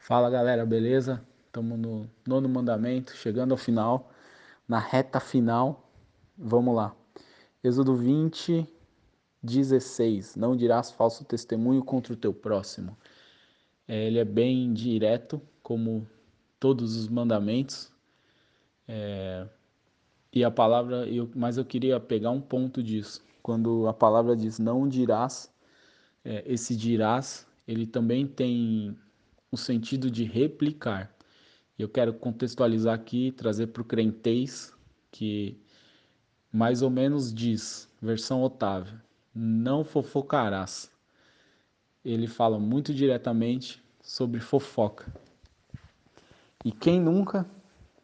Fala galera, beleza? Estamos no nono mandamento, chegando ao final, na reta final. Vamos lá. Êxodo 20, 16. Não dirás falso testemunho contra o teu próximo. É, ele é bem direto, como todos os mandamentos. É, e a palavra, eu, mas eu queria pegar um ponto disso. Quando a palavra diz não dirás, é, esse dirás, ele também tem o sentido de replicar. Eu quero contextualizar aqui, trazer para o crentez, que mais ou menos diz, versão Otávio, não fofocarás. Ele fala muito diretamente sobre fofoca. E quem nunca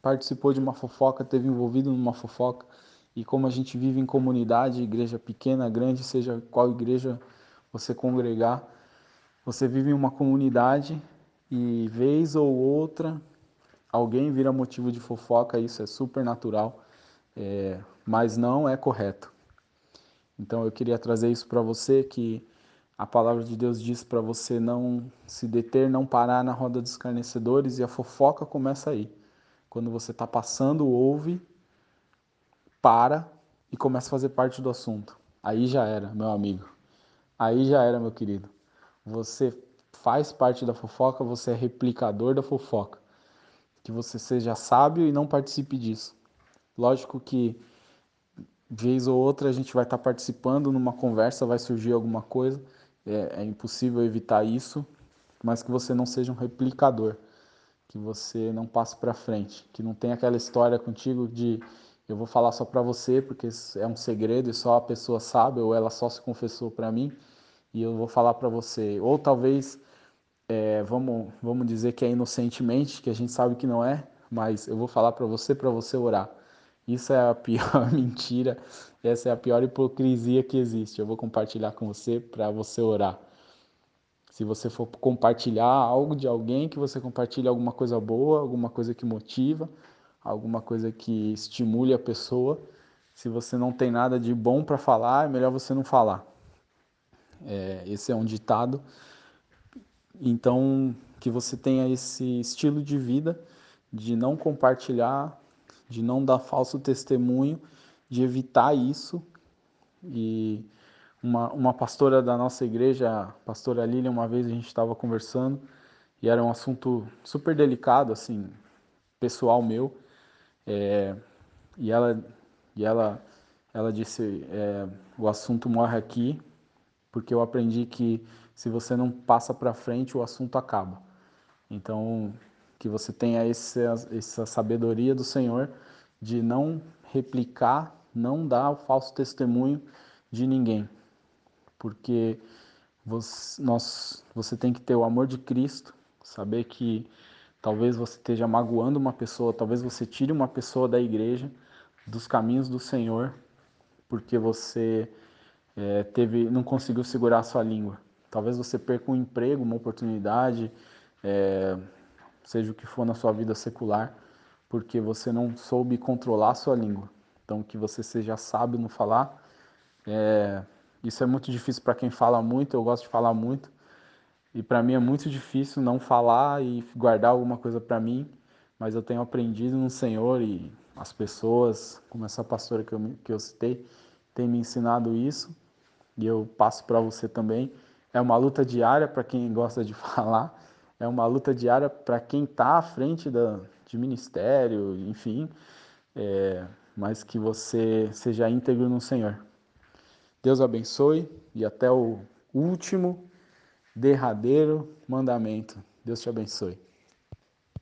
participou de uma fofoca, teve envolvido numa fofoca, e como a gente vive em comunidade, igreja pequena, grande, seja qual igreja você congregar, você vive em uma comunidade e vez ou outra alguém vira motivo de fofoca, isso é super natural, é, mas não é correto. Então eu queria trazer isso para você que a palavra de Deus diz para você não se deter, não parar na roda dos escarnecedores e a fofoca começa aí. Quando você está passando, ouve, para e começa a fazer parte do assunto. Aí já era, meu amigo. Aí já era, meu querido. Você faz parte da fofoca, você é replicador da fofoca. Que você seja sábio e não participe disso. Lógico que vez ou outra a gente vai estar participando numa conversa, vai surgir alguma coisa, é, é impossível evitar isso, mas que você não seja um replicador, que você não passe para frente, que não tenha aquela história contigo de eu vou falar só para você porque é um segredo e só a pessoa sabe ou ela só se confessou para mim e eu vou falar para você. Ou talvez é, vamos, vamos dizer que é inocentemente, que a gente sabe que não é, mas eu vou falar para você, para você orar. Isso é a pior mentira, essa é a pior hipocrisia que existe. Eu vou compartilhar com você para você orar. Se você for compartilhar algo de alguém, que você compartilhe alguma coisa boa, alguma coisa que motiva, alguma coisa que estimule a pessoa. Se você não tem nada de bom para falar, é melhor você não falar. É, esse é um ditado então, que você tenha esse estilo de vida de não compartilhar, de não dar falso testemunho, de evitar isso. E uma, uma pastora da nossa igreja, a pastora Lilian, uma vez a gente estava conversando e era um assunto super delicado, assim, pessoal meu. É, e ela, e ela, ela disse: é, o assunto morre aqui, porque eu aprendi que se você não passa para frente, o assunto acaba. Então, que você tenha essa, essa sabedoria do Senhor de não replicar, não dar o falso testemunho de ninguém. Porque você, nós, você tem que ter o amor de Cristo, saber que talvez você esteja magoando uma pessoa, talvez você tire uma pessoa da igreja, dos caminhos do Senhor, porque você é, teve, não conseguiu segurar a sua língua. Talvez você perca um emprego, uma oportunidade, é, seja o que for na sua vida secular, porque você não soube controlar a sua língua. Então, que você seja sábio no falar. É, isso é muito difícil para quem fala muito, eu gosto de falar muito. E para mim é muito difícil não falar e guardar alguma coisa para mim, mas eu tenho aprendido no Senhor e as pessoas, como essa pastora que eu, que eu citei, tem me ensinado isso. E eu passo para você também é uma luta diária para quem gosta de falar, é uma luta diária para quem está à frente da, de ministério, enfim, é, mas que você seja íntegro no Senhor. Deus abençoe e até o último, derradeiro mandamento. Deus te abençoe.